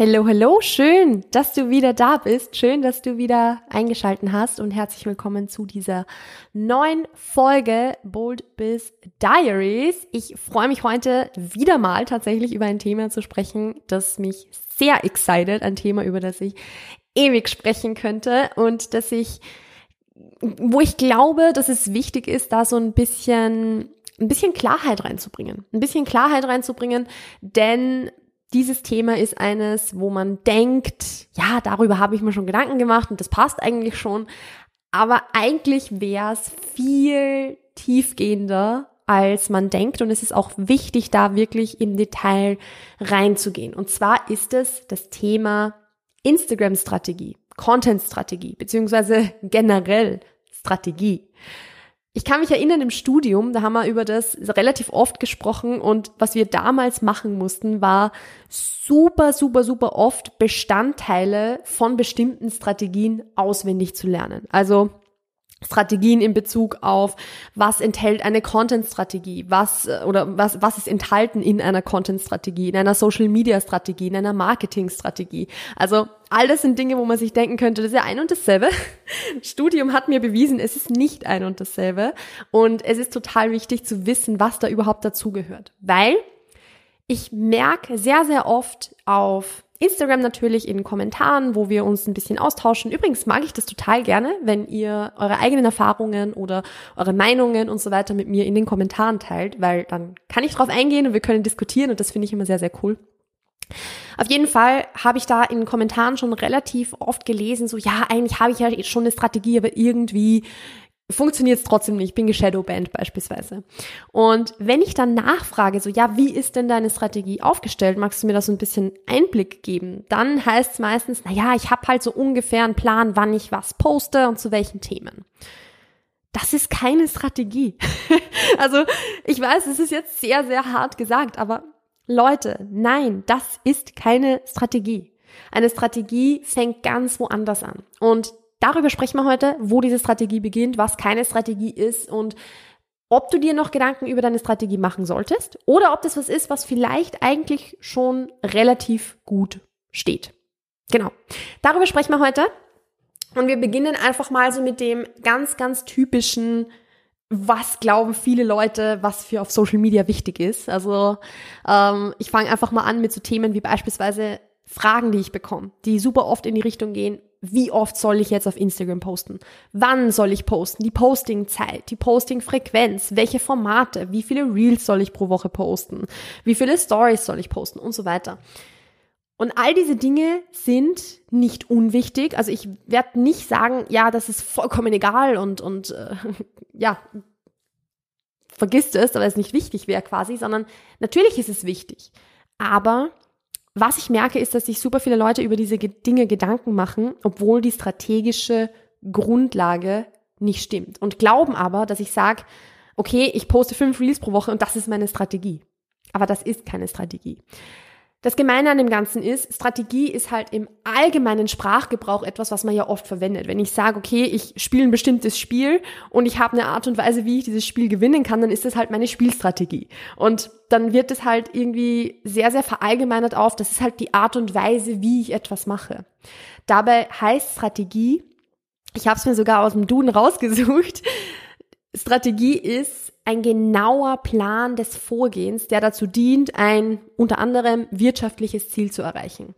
Hello, hello, schön, dass du wieder da bist. Schön, dass du wieder eingeschalten hast und herzlich willkommen zu dieser neuen Folge Bold Biz Diaries. Ich freue mich heute wieder mal tatsächlich über ein Thema zu sprechen, das mich sehr excited, ein Thema, über das ich ewig sprechen könnte und das ich, wo ich glaube, dass es wichtig ist, da so ein bisschen ein bisschen Klarheit reinzubringen. Ein bisschen Klarheit reinzubringen, denn dieses Thema ist eines, wo man denkt, ja, darüber habe ich mir schon Gedanken gemacht und das passt eigentlich schon. Aber eigentlich wäre es viel tiefgehender, als man denkt. Und es ist auch wichtig, da wirklich im Detail reinzugehen. Und zwar ist es das Thema Instagram-Strategie, Content-Strategie, beziehungsweise generell Strategie. Ich kann mich erinnern im Studium, da haben wir über das relativ oft gesprochen und was wir damals machen mussten, war super, super, super oft Bestandteile von bestimmten Strategien auswendig zu lernen. Also Strategien in Bezug auf, was enthält eine Content-Strategie, was äh, oder was, was ist enthalten in einer Content-Strategie, in einer Social-Media-Strategie, in einer Marketing-Strategie. Also all das sind Dinge, wo man sich denken könnte, das ist ja ein und dasselbe. Studium hat mir bewiesen, es ist nicht ein und dasselbe. Und es ist total wichtig zu wissen, was da überhaupt dazugehört. Weil ich merke sehr, sehr oft auf Instagram natürlich in Kommentaren, wo wir uns ein bisschen austauschen. Übrigens mag ich das total gerne, wenn ihr eure eigenen Erfahrungen oder eure Meinungen und so weiter mit mir in den Kommentaren teilt, weil dann kann ich drauf eingehen und wir können diskutieren und das finde ich immer sehr, sehr cool. Auf jeden Fall habe ich da in Kommentaren schon relativ oft gelesen, so ja, eigentlich habe ich ja schon eine Strategie, aber irgendwie funktioniert es trotzdem nicht, bin geshadowbanned beispielsweise. Und wenn ich dann nachfrage, so ja, wie ist denn deine Strategie aufgestellt, magst du mir da so ein bisschen Einblick geben? Dann heißt es meistens, na ja, ich habe halt so ungefähr einen Plan, wann ich was poste und zu welchen Themen. Das ist keine Strategie. also ich weiß, es ist jetzt sehr, sehr hart gesagt, aber Leute, nein, das ist keine Strategie. Eine Strategie fängt ganz woanders an. Und Darüber sprechen wir heute, wo diese Strategie beginnt, was keine Strategie ist und ob du dir noch Gedanken über deine Strategie machen solltest oder ob das was ist, was vielleicht eigentlich schon relativ gut steht. Genau. Darüber sprechen wir heute. Und wir beginnen einfach mal so mit dem ganz, ganz typischen, was glauben viele Leute, was für auf Social Media wichtig ist. Also ähm, ich fange einfach mal an mit so Themen wie beispielsweise Fragen, die ich bekomme, die super oft in die Richtung gehen, wie oft soll ich jetzt auf Instagram posten? Wann soll ich posten? Die Postingzeit, die Postingfrequenz, welche Formate, wie viele Reels soll ich pro Woche posten? Wie viele Stories soll ich posten und so weiter. Und all diese Dinge sind nicht unwichtig. Also ich werde nicht sagen, ja, das ist vollkommen egal und, und äh, ja, vergisst es, aber es nicht wichtig wäre quasi, sondern natürlich ist es wichtig. Aber was ich merke, ist, dass sich super viele Leute über diese Dinge Gedanken machen, obwohl die strategische Grundlage nicht stimmt. Und glauben aber, dass ich sage, okay, ich poste fünf Reels pro Woche und das ist meine Strategie. Aber das ist keine Strategie. Das Gemeine an dem Ganzen ist, Strategie ist halt im allgemeinen Sprachgebrauch etwas, was man ja oft verwendet. Wenn ich sage, okay, ich spiele ein bestimmtes Spiel und ich habe eine Art und Weise, wie ich dieses Spiel gewinnen kann, dann ist das halt meine Spielstrategie. Und dann wird es halt irgendwie sehr, sehr verallgemeinert auf, das ist halt die Art und Weise, wie ich etwas mache. Dabei heißt Strategie, ich habe es mir sogar aus dem Duden rausgesucht, Strategie ist ein genauer Plan des Vorgehens, der dazu dient, ein unter anderem wirtschaftliches Ziel zu erreichen.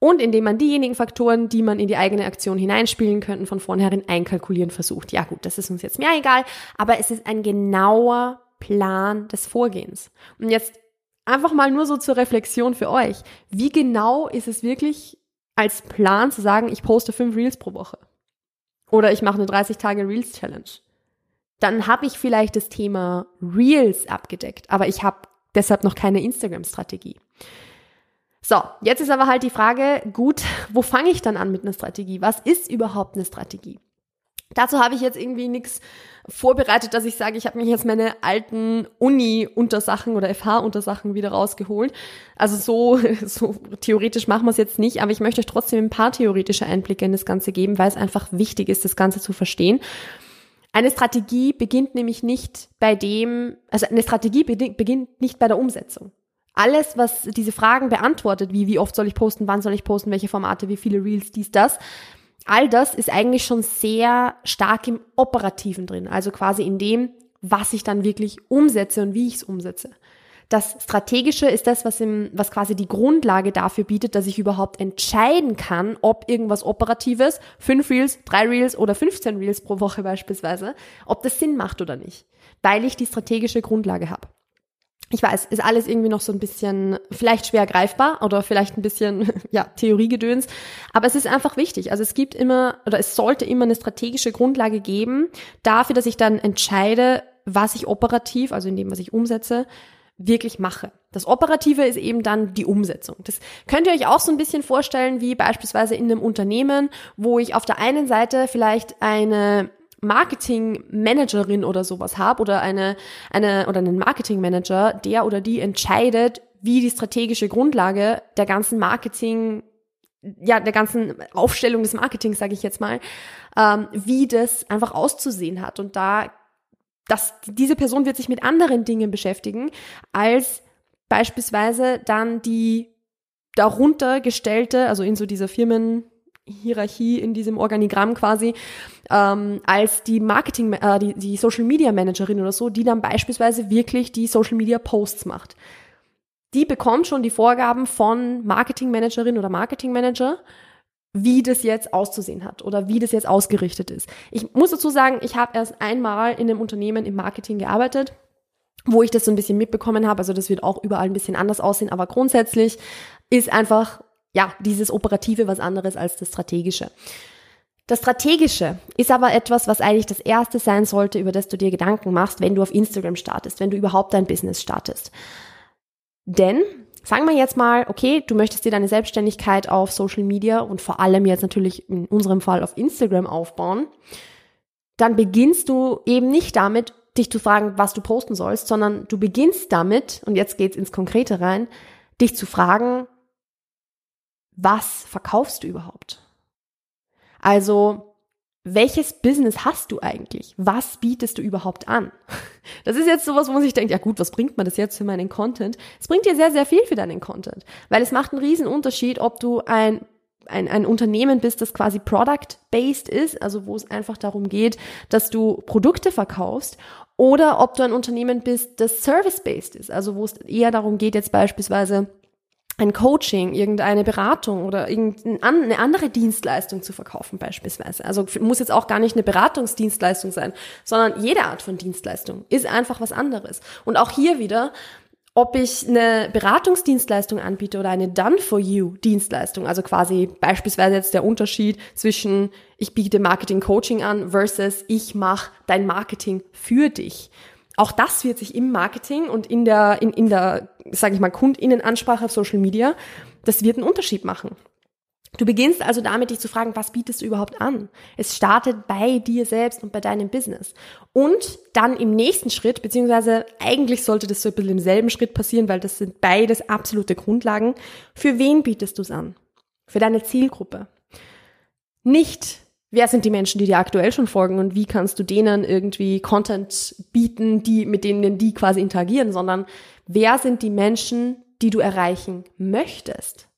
und indem man diejenigen Faktoren, die man in die eigene Aktion hineinspielen könnte, von vornherein einkalkulieren versucht. Ja gut, das ist uns jetzt mehr egal, aber es ist ein genauer Plan des Vorgehens. Und jetzt einfach mal nur so zur Reflexion für euch. Wie genau ist es wirklich als Plan zu sagen, ich poste fünf Reels pro Woche? Oder ich mache eine 30 Tage Reels Challenge? Dann habe ich vielleicht das Thema Reels abgedeckt, aber ich habe deshalb noch keine Instagram-Strategie. So, jetzt ist aber halt die Frage, gut, wo fange ich dann an mit einer Strategie? Was ist überhaupt eine Strategie? Dazu habe ich jetzt irgendwie nichts vorbereitet, dass ich sage, ich habe mich jetzt meine alten Uni-Untersachen oder FH-Untersachen wieder rausgeholt. Also so, so theoretisch machen wir es jetzt nicht, aber ich möchte euch trotzdem ein paar theoretische Einblicke in das Ganze geben, weil es einfach wichtig ist, das Ganze zu verstehen. Eine Strategie beginnt nämlich nicht bei dem, also eine Strategie beginnt nicht bei der Umsetzung. Alles, was diese Fragen beantwortet, wie wie oft soll ich posten, wann soll ich posten, welche Formate, wie viele Reels, dies, das, all das ist eigentlich schon sehr stark im Operativen drin, also quasi in dem, was ich dann wirklich umsetze und wie ich es umsetze. Das Strategische ist das, was, im, was quasi die Grundlage dafür bietet, dass ich überhaupt entscheiden kann, ob irgendwas Operatives, fünf Reels, drei Reels oder 15 Reels pro Woche beispielsweise, ob das Sinn macht oder nicht, weil ich die strategische Grundlage habe ich weiß, ist alles irgendwie noch so ein bisschen vielleicht schwer greifbar oder vielleicht ein bisschen ja Theoriegedöns, aber es ist einfach wichtig. Also es gibt immer oder es sollte immer eine strategische Grundlage geben dafür, dass ich dann entscheide, was ich operativ, also in dem, was ich umsetze, wirklich mache. Das Operative ist eben dann die Umsetzung. Das könnt ihr euch auch so ein bisschen vorstellen wie beispielsweise in einem Unternehmen, wo ich auf der einen Seite vielleicht eine Marketingmanagerin oder sowas habe oder eine, eine oder einen Marketingmanager, der oder die entscheidet, wie die strategische Grundlage der ganzen Marketing, ja, der ganzen Aufstellung des Marketings, sage ich jetzt mal, ähm, wie das einfach auszusehen hat. Und da, dass diese Person wird sich mit anderen Dingen beschäftigen, als beispielsweise dann die darunter gestellte, also in so dieser Firmen, Hierarchie in diesem Organigramm quasi, ähm, als die Marketing, äh, die, die Social Media Managerin oder so, die dann beispielsweise wirklich die Social Media Posts macht. Die bekommt schon die Vorgaben von Marketing Managerin oder Marketing Manager, wie das jetzt auszusehen hat oder wie das jetzt ausgerichtet ist. Ich muss dazu sagen, ich habe erst einmal in einem Unternehmen im Marketing gearbeitet wo ich das so ein bisschen mitbekommen habe. Also das wird auch überall ein bisschen anders aussehen, aber grundsätzlich ist einfach ja, dieses Operative was anderes als das Strategische. Das Strategische ist aber etwas, was eigentlich das Erste sein sollte, über das du dir Gedanken machst, wenn du auf Instagram startest, wenn du überhaupt dein Business startest. Denn, sagen wir jetzt mal, okay, du möchtest dir deine Selbstständigkeit auf Social Media und vor allem jetzt natürlich in unserem Fall auf Instagram aufbauen, dann beginnst du eben nicht damit, dich zu fragen, was du posten sollst, sondern du beginnst damit, und jetzt geht's ins Konkrete rein, dich zu fragen, was verkaufst du überhaupt? Also, welches Business hast du eigentlich? Was bietest du überhaupt an? Das ist jetzt sowas, wo man sich denkt, ja gut, was bringt mir das jetzt für meinen Content? Es bringt dir sehr, sehr viel für deinen Content, weil es macht einen riesen Unterschied, ob du ein ein, ein Unternehmen bist, das quasi product-based ist, also wo es einfach darum geht, dass du Produkte verkaufst, oder ob du ein Unternehmen bist, das service-based ist, also wo es eher darum geht, jetzt beispielsweise ein Coaching, irgendeine Beratung oder irgendeine andere Dienstleistung zu verkaufen beispielsweise. Also muss jetzt auch gar nicht eine Beratungsdienstleistung sein, sondern jede Art von Dienstleistung ist einfach was anderes. Und auch hier wieder, ob ich eine Beratungsdienstleistung anbiete oder eine Done-for-You-Dienstleistung, also quasi beispielsweise jetzt der Unterschied zwischen ich biete Marketing-Coaching an versus ich mache dein Marketing für dich auch das wird sich im Marketing und in der, in, in der, sage ich mal, Kundinnenansprache auf Social Media, das wird einen Unterschied machen. Du beginnst also damit, dich zu fragen, was bietest du überhaupt an? Es startet bei dir selbst und bei deinem Business. Und dann im nächsten Schritt, beziehungsweise eigentlich sollte das so ein bisschen im selben Schritt passieren, weil das sind beides absolute Grundlagen. Für wen bietest du es an? Für deine Zielgruppe. Nicht wer sind die Menschen, die dir aktuell schon folgen und wie kannst du denen irgendwie Content bieten, die, mit denen die quasi interagieren, sondern wer sind die Menschen, die du erreichen möchtest?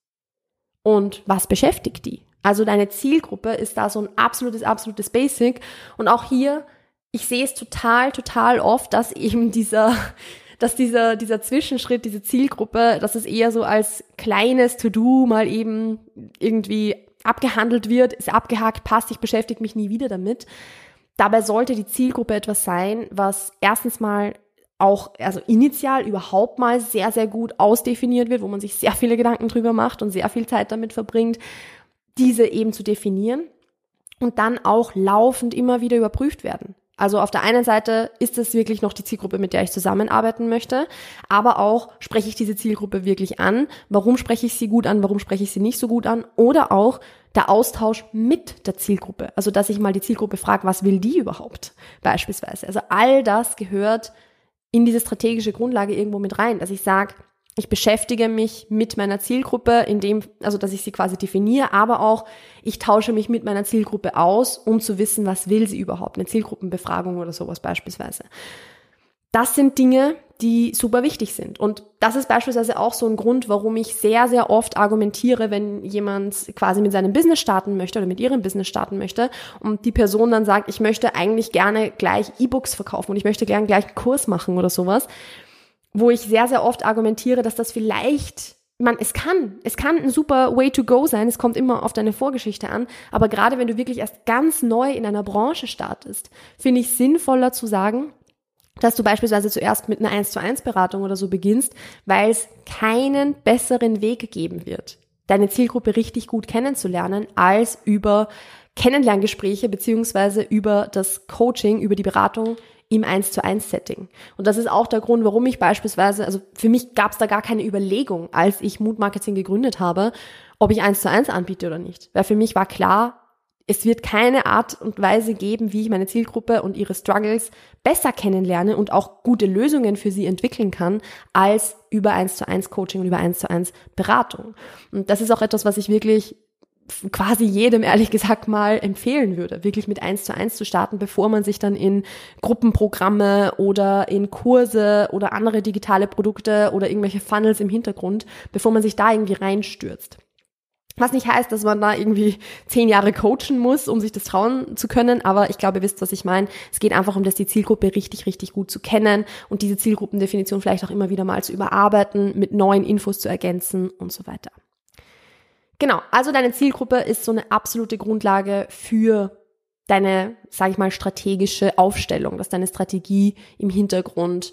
Und was beschäftigt die? Also deine Zielgruppe ist da so ein absolutes, absolutes Basic. Und auch hier, ich sehe es total, total oft, dass eben dieser, dass dieser, dieser Zwischenschritt, diese Zielgruppe, dass es eher so als kleines To-Do mal eben irgendwie abgehandelt wird, ist abgehakt, passt, ich beschäftige mich nie wieder damit. Dabei sollte die Zielgruppe etwas sein, was erstens mal auch, also initial überhaupt mal sehr, sehr gut ausdefiniert wird, wo man sich sehr viele Gedanken drüber macht und sehr viel Zeit damit verbringt, diese eben zu definieren und dann auch laufend immer wieder überprüft werden. Also auf der einen Seite ist es wirklich noch die Zielgruppe, mit der ich zusammenarbeiten möchte, aber auch spreche ich diese Zielgruppe wirklich an? Warum spreche ich sie gut an? Warum spreche ich sie nicht so gut an? Oder auch der Austausch mit der Zielgruppe. Also dass ich mal die Zielgruppe frage, was will die überhaupt beispielsweise? Also all das gehört in diese strategische Grundlage irgendwo mit rein, dass ich sage, ich beschäftige mich mit meiner Zielgruppe, indem, also dass ich sie quasi definiere, aber auch ich tausche mich mit meiner Zielgruppe aus, um zu wissen, was will sie überhaupt, eine Zielgruppenbefragung oder sowas beispielsweise. Das sind Dinge, die super wichtig sind. Und das ist beispielsweise auch so ein Grund, warum ich sehr, sehr oft argumentiere, wenn jemand quasi mit seinem Business starten möchte oder mit ihrem Business starten möchte und die Person dann sagt, ich möchte eigentlich gerne gleich E-Books verkaufen und ich möchte gerne gleich einen Kurs machen oder sowas wo ich sehr, sehr oft argumentiere, dass das vielleicht, man, es kann, es kann ein super Way to go sein, es kommt immer auf deine Vorgeschichte an, aber gerade wenn du wirklich erst ganz neu in einer Branche startest, finde ich sinnvoller zu sagen, dass du beispielsweise zuerst mit einer 1 zu 1 Beratung oder so beginnst, weil es keinen besseren Weg geben wird, deine Zielgruppe richtig gut kennenzulernen, als über Kennenlerngespräche beziehungsweise über das Coaching, über die Beratung im 1 zu 1 Setting. Und das ist auch der Grund, warum ich beispielsweise, also für mich gab es da gar keine Überlegung, als ich Mood Marketing gegründet habe, ob ich 1 zu 1 anbiete oder nicht. Weil für mich war klar, es wird keine Art und Weise geben, wie ich meine Zielgruppe und ihre Struggles besser kennenlerne und auch gute Lösungen für sie entwickeln kann, als über 1 zu 1 Coaching und über 1 zu 1 Beratung. Und das ist auch etwas, was ich wirklich quasi jedem ehrlich gesagt mal empfehlen würde, wirklich mit eins zu eins zu starten, bevor man sich dann in Gruppenprogramme oder in Kurse oder andere digitale Produkte oder irgendwelche Funnels im Hintergrund, bevor man sich da irgendwie reinstürzt. Was nicht heißt, dass man da irgendwie zehn Jahre coachen muss, um sich das trauen zu können, aber ich glaube, ihr wisst, was ich meine. Es geht einfach um das, die Zielgruppe richtig, richtig gut zu kennen und diese Zielgruppendefinition vielleicht auch immer wieder mal zu überarbeiten, mit neuen Infos zu ergänzen und so weiter. Genau, also deine Zielgruppe ist so eine absolute Grundlage für deine, sage ich mal, strategische Aufstellung, dass deine Strategie im Hintergrund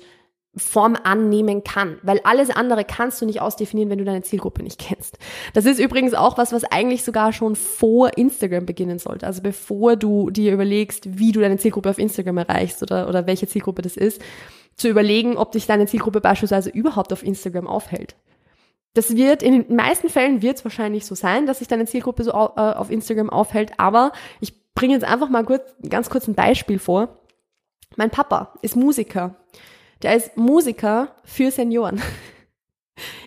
Form annehmen kann, weil alles andere kannst du nicht ausdefinieren, wenn du deine Zielgruppe nicht kennst. Das ist übrigens auch was, was eigentlich sogar schon vor Instagram beginnen sollte. Also bevor du dir überlegst, wie du deine Zielgruppe auf Instagram erreichst oder, oder welche Zielgruppe das ist, zu überlegen, ob dich deine Zielgruppe beispielsweise überhaupt auf Instagram aufhält. Das wird, in den meisten Fällen wird es wahrscheinlich so sein, dass sich deine Zielgruppe so äh, auf Instagram aufhält, aber ich bringe jetzt einfach mal kurz, ganz kurz ein Beispiel vor. Mein Papa ist Musiker. Der ist Musiker für Senioren.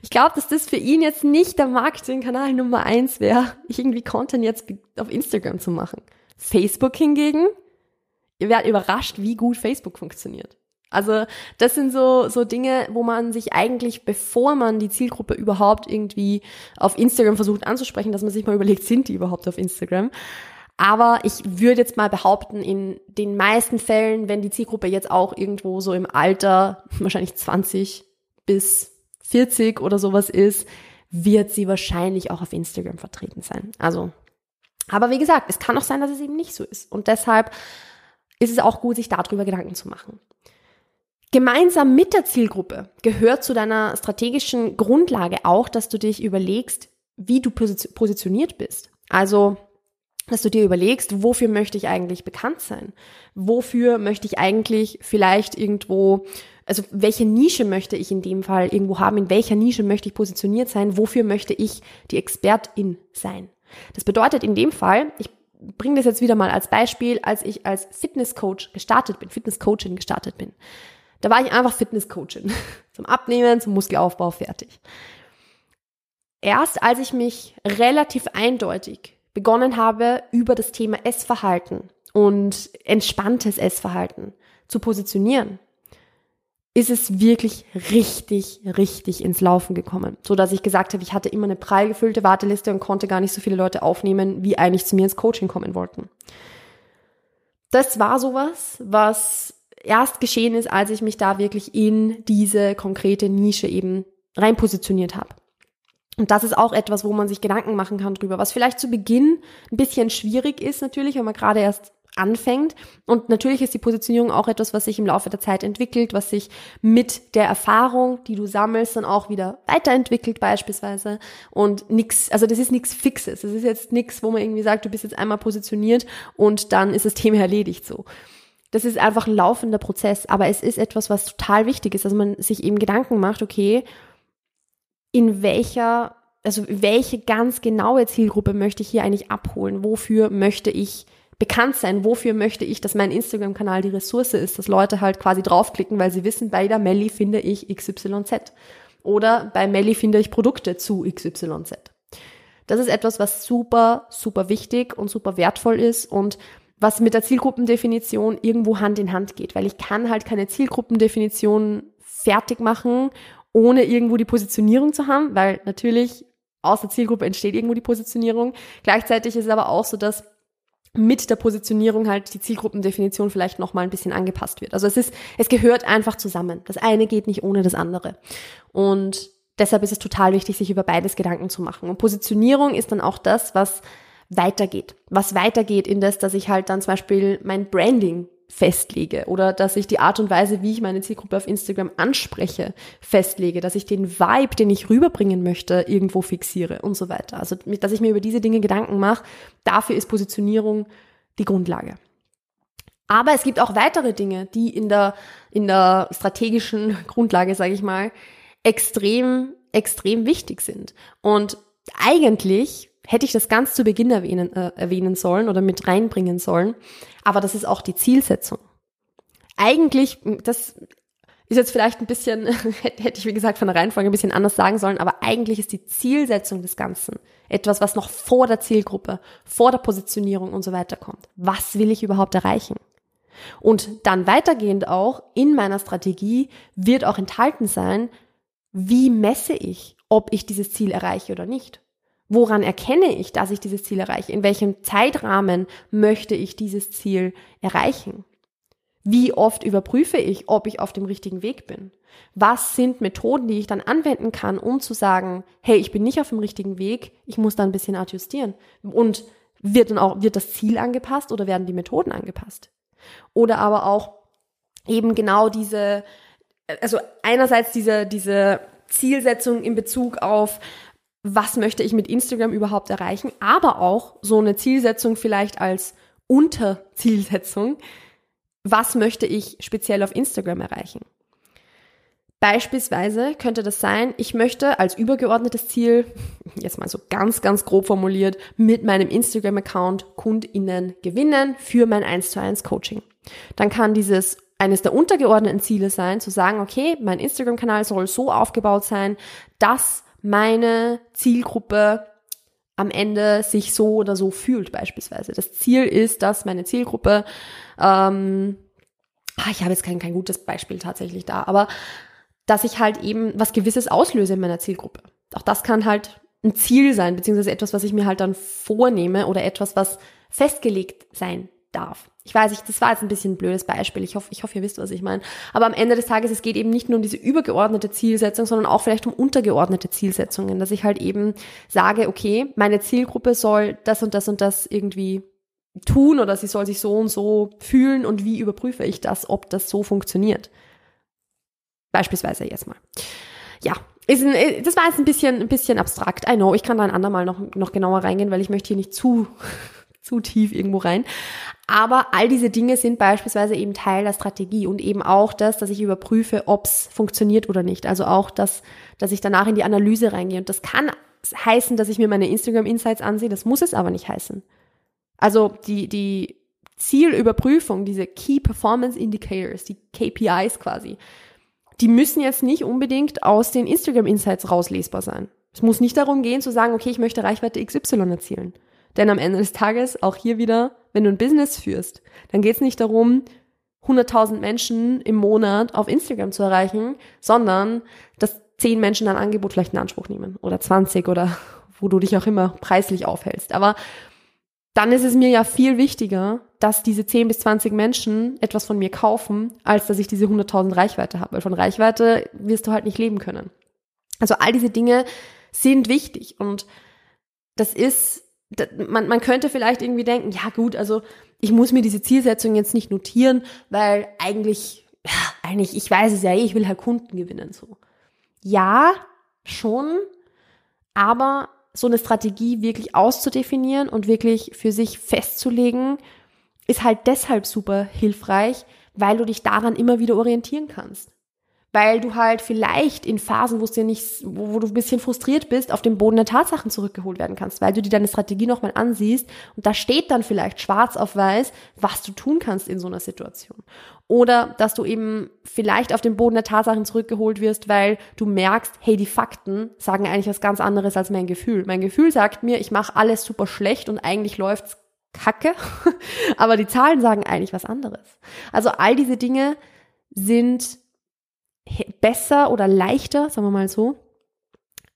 Ich glaube, dass das für ihn jetzt nicht der Marketingkanal Nummer eins wäre, irgendwie Content jetzt auf Instagram zu machen. Facebook hingegen, ihr werdet überrascht, wie gut Facebook funktioniert. Also das sind so, so Dinge, wo man sich eigentlich, bevor man die Zielgruppe überhaupt irgendwie auf Instagram versucht anzusprechen, dass man sich mal überlegt, sind die überhaupt auf Instagram? Aber ich würde jetzt mal behaupten, in den meisten Fällen, wenn die Zielgruppe jetzt auch irgendwo so im Alter, wahrscheinlich 20 bis 40 oder sowas ist, wird sie wahrscheinlich auch auf Instagram vertreten sein. Also, aber wie gesagt, es kann auch sein, dass es eben nicht so ist. Und deshalb ist es auch gut, sich darüber Gedanken zu machen. Gemeinsam mit der Zielgruppe gehört zu deiner strategischen Grundlage auch, dass du dich überlegst, wie du positioniert bist. Also, dass du dir überlegst, wofür möchte ich eigentlich bekannt sein? Wofür möchte ich eigentlich vielleicht irgendwo, also welche Nische möchte ich in dem Fall irgendwo haben? In welcher Nische möchte ich positioniert sein? Wofür möchte ich die Expertin sein? Das bedeutet in dem Fall, ich bringe das jetzt wieder mal als Beispiel, als ich als Fitnesscoach gestartet bin, Fitnesscoachin gestartet bin. Da war ich einfach Fitnesscoachin. Zum Abnehmen, zum Muskelaufbau, fertig. Erst als ich mich relativ eindeutig begonnen habe, über das Thema Essverhalten und entspanntes Essverhalten zu positionieren, ist es wirklich richtig, richtig ins Laufen gekommen. So dass ich gesagt habe, ich hatte immer eine prall gefüllte Warteliste und konnte gar nicht so viele Leute aufnehmen, wie eigentlich zu mir ins Coaching kommen wollten. Das war sowas, was erst geschehen ist, als ich mich da wirklich in diese konkrete Nische eben rein positioniert habe. Und das ist auch etwas, wo man sich Gedanken machen kann drüber, was vielleicht zu Beginn ein bisschen schwierig ist natürlich, wenn man gerade erst anfängt. Und natürlich ist die Positionierung auch etwas, was sich im Laufe der Zeit entwickelt, was sich mit der Erfahrung, die du sammelst, dann auch wieder weiterentwickelt beispielsweise. Und nix, also das ist nichts Fixes. Das ist jetzt nichts, wo man irgendwie sagt, du bist jetzt einmal positioniert und dann ist das Thema erledigt so. Das ist einfach ein laufender Prozess, aber es ist etwas, was total wichtig ist, dass man sich eben Gedanken macht, okay, in welcher, also welche ganz genaue Zielgruppe möchte ich hier eigentlich abholen? Wofür möchte ich bekannt sein? Wofür möchte ich, dass mein Instagram-Kanal die Ressource ist, dass Leute halt quasi draufklicken, weil sie wissen, bei der Melli finde ich XYZ. Oder bei Melli finde ich Produkte zu XYZ. Das ist etwas, was super, super wichtig und super wertvoll ist und was mit der Zielgruppendefinition irgendwo Hand in Hand geht, weil ich kann halt keine Zielgruppendefinition fertig machen ohne irgendwo die Positionierung zu haben, weil natürlich aus der Zielgruppe entsteht irgendwo die Positionierung. Gleichzeitig ist es aber auch so, dass mit der Positionierung halt die Zielgruppendefinition vielleicht nochmal ein bisschen angepasst wird. Also es ist, es gehört einfach zusammen. Das eine geht nicht ohne das andere. Und deshalb ist es total wichtig, sich über beides Gedanken zu machen. Und Positionierung ist dann auch das, was weitergeht. Was weitergeht in das, dass ich halt dann zum Beispiel mein Branding festlege oder dass ich die Art und Weise, wie ich meine Zielgruppe auf Instagram anspreche, festlege, dass ich den Vibe, den ich rüberbringen möchte, irgendwo fixiere und so weiter. Also, dass ich mir über diese Dinge Gedanken mache, dafür ist Positionierung die Grundlage. Aber es gibt auch weitere Dinge, die in der, in der strategischen Grundlage, sage ich mal, extrem, extrem wichtig sind. Und eigentlich hätte ich das ganz zu Beginn erwähnen, äh, erwähnen sollen oder mit reinbringen sollen. Aber das ist auch die Zielsetzung. Eigentlich, das ist jetzt vielleicht ein bisschen, hätte ich wie gesagt von der Reihenfolge ein bisschen anders sagen sollen, aber eigentlich ist die Zielsetzung des Ganzen etwas, was noch vor der Zielgruppe, vor der Positionierung und so weiter kommt. Was will ich überhaupt erreichen? Und dann weitergehend auch in meiner Strategie wird auch enthalten sein, wie messe ich, ob ich dieses Ziel erreiche oder nicht. Woran erkenne ich, dass ich dieses Ziel erreiche? In welchem Zeitrahmen möchte ich dieses Ziel erreichen? Wie oft überprüfe ich, ob ich auf dem richtigen Weg bin? Was sind Methoden, die ich dann anwenden kann, um zu sagen, hey, ich bin nicht auf dem richtigen Weg, ich muss da ein bisschen adjustieren? Und wird dann auch, wird das Ziel angepasst oder werden die Methoden angepasst? Oder aber auch eben genau diese, also einerseits diese, diese Zielsetzung in Bezug auf, was möchte ich mit Instagram überhaupt erreichen, aber auch so eine Zielsetzung vielleicht als Unterzielsetzung, was möchte ich speziell auf Instagram erreichen. Beispielsweise könnte das sein, ich möchte als übergeordnetes Ziel, jetzt mal so ganz, ganz grob formuliert, mit meinem Instagram-Account KundInnen gewinnen für mein 1 zu 1 Coaching. Dann kann dieses eines der untergeordneten Ziele sein, zu sagen, okay, mein Instagram-Kanal soll so aufgebaut sein, dass meine Zielgruppe am Ende sich so oder so fühlt beispielsweise. Das Ziel ist, dass meine Zielgruppe, ähm, ah, ich habe jetzt kein, kein gutes Beispiel tatsächlich da, aber dass ich halt eben was Gewisses auslöse in meiner Zielgruppe. Auch das kann halt ein Ziel sein, beziehungsweise etwas, was ich mir halt dann vornehme oder etwas, was festgelegt sein darf. Ich weiß, ich, das war jetzt ein bisschen ein blödes Beispiel. Ich hoffe, ich hoffe, ihr wisst, was ich meine. Aber am Ende des Tages, es geht eben nicht nur um diese übergeordnete Zielsetzung, sondern auch vielleicht um untergeordnete Zielsetzungen, dass ich halt eben sage, okay, meine Zielgruppe soll das und das und das irgendwie tun oder sie soll sich so und so fühlen und wie überprüfe ich das, ob das so funktioniert. Beispielsweise jetzt mal. Ja, ist ein, das war jetzt ein bisschen, ein bisschen abstrakt. I know, ich kann da ein andermal noch, noch genauer reingehen, weil ich möchte hier nicht zu zu tief irgendwo rein. Aber all diese Dinge sind beispielsweise eben Teil der Strategie und eben auch das, dass ich überprüfe, ob es funktioniert oder nicht. Also auch das, dass ich danach in die Analyse reingehe. Und das kann heißen, dass ich mir meine Instagram Insights ansehe. Das muss es aber nicht heißen. Also die, die Zielüberprüfung, diese Key Performance Indicators, die KPIs quasi, die müssen jetzt nicht unbedingt aus den Instagram Insights rauslesbar sein. Es muss nicht darum gehen zu sagen, okay, ich möchte Reichweite XY erzielen. Denn am Ende des Tages, auch hier wieder, wenn du ein Business führst, dann geht es nicht darum, 100.000 Menschen im Monat auf Instagram zu erreichen, sondern dass 10 Menschen dein Angebot vielleicht in Anspruch nehmen oder 20 oder wo du dich auch immer preislich aufhältst. Aber dann ist es mir ja viel wichtiger, dass diese 10 bis 20 Menschen etwas von mir kaufen, als dass ich diese 100.000 Reichweite habe. Weil von Reichweite wirst du halt nicht leben können. Also all diese Dinge sind wichtig und das ist, man, man könnte vielleicht irgendwie denken, ja gut, also ich muss mir diese Zielsetzung jetzt nicht notieren, weil eigentlich, eigentlich, ich weiß es ja eh, ich will halt Kunden gewinnen, so. Ja, schon, aber so eine Strategie wirklich auszudefinieren und wirklich für sich festzulegen, ist halt deshalb super hilfreich, weil du dich daran immer wieder orientieren kannst. Weil du halt vielleicht in Phasen, wo es dir nicht, wo, wo, du ein bisschen frustriert bist, auf den Boden der Tatsachen zurückgeholt werden kannst, weil du dir deine Strategie nochmal ansiehst und da steht dann vielleicht schwarz auf weiß, was du tun kannst in so einer Situation. Oder dass du eben vielleicht auf den Boden der Tatsachen zurückgeholt wirst, weil du merkst, hey, die Fakten sagen eigentlich was ganz anderes als mein Gefühl. Mein Gefühl sagt mir, ich mache alles super schlecht und eigentlich läuft's kacke, aber die Zahlen sagen eigentlich was anderes. Also all diese Dinge sind besser oder leichter, sagen wir mal so,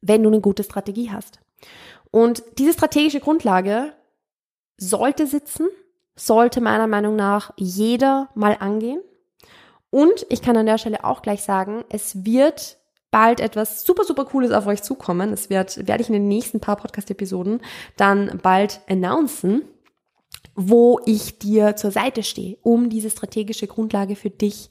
wenn du eine gute Strategie hast. Und diese strategische Grundlage sollte sitzen sollte meiner Meinung nach jeder mal angehen. Und ich kann an der Stelle auch gleich sagen, es wird bald etwas super, super Cooles auf euch zukommen. Das wird, werde ich in den nächsten paar Podcast-Episoden dann bald announcen, wo ich dir zur Seite stehe, um diese strategische Grundlage für dich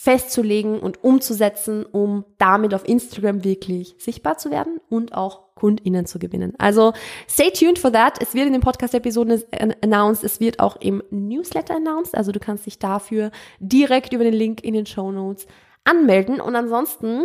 festzulegen und umzusetzen, um damit auf Instagram wirklich sichtbar zu werden und auch KundInnen zu gewinnen. Also stay tuned for that. Es wird in den Podcast-Episoden announced, es wird auch im Newsletter announced. Also du kannst dich dafür direkt über den Link in den Show Notes anmelden. Und ansonsten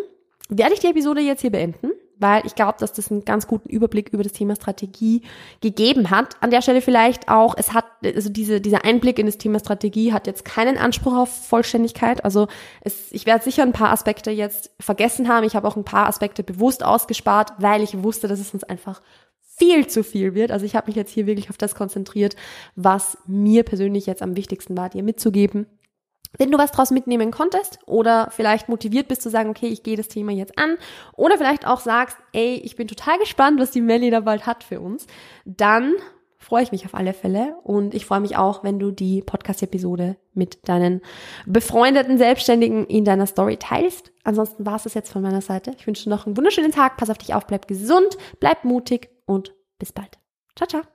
werde ich die Episode jetzt hier beenden weil ich glaube, dass das einen ganz guten Überblick über das Thema Strategie gegeben hat. An der Stelle vielleicht auch, es hat, also diese, dieser Einblick in das Thema Strategie hat jetzt keinen Anspruch auf Vollständigkeit. Also es, ich werde sicher ein paar Aspekte jetzt vergessen haben. Ich habe auch ein paar Aspekte bewusst ausgespart, weil ich wusste, dass es uns einfach viel zu viel wird. Also ich habe mich jetzt hier wirklich auf das konzentriert, was mir persönlich jetzt am wichtigsten war, dir mitzugeben. Wenn du was draus mitnehmen konntest oder vielleicht motiviert bist zu sagen, okay, ich gehe das Thema jetzt an oder vielleicht auch sagst, ey, ich bin total gespannt, was die Melly da bald hat für uns, dann freue ich mich auf alle Fälle und ich freue mich auch, wenn du die Podcast-Episode mit deinen befreundeten Selbstständigen in deiner Story teilst. Ansonsten war es das jetzt von meiner Seite. Ich wünsche dir noch einen wunderschönen Tag, pass auf dich auf, bleib gesund, bleib mutig und bis bald. Ciao, ciao.